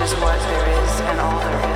is what there is and all there is.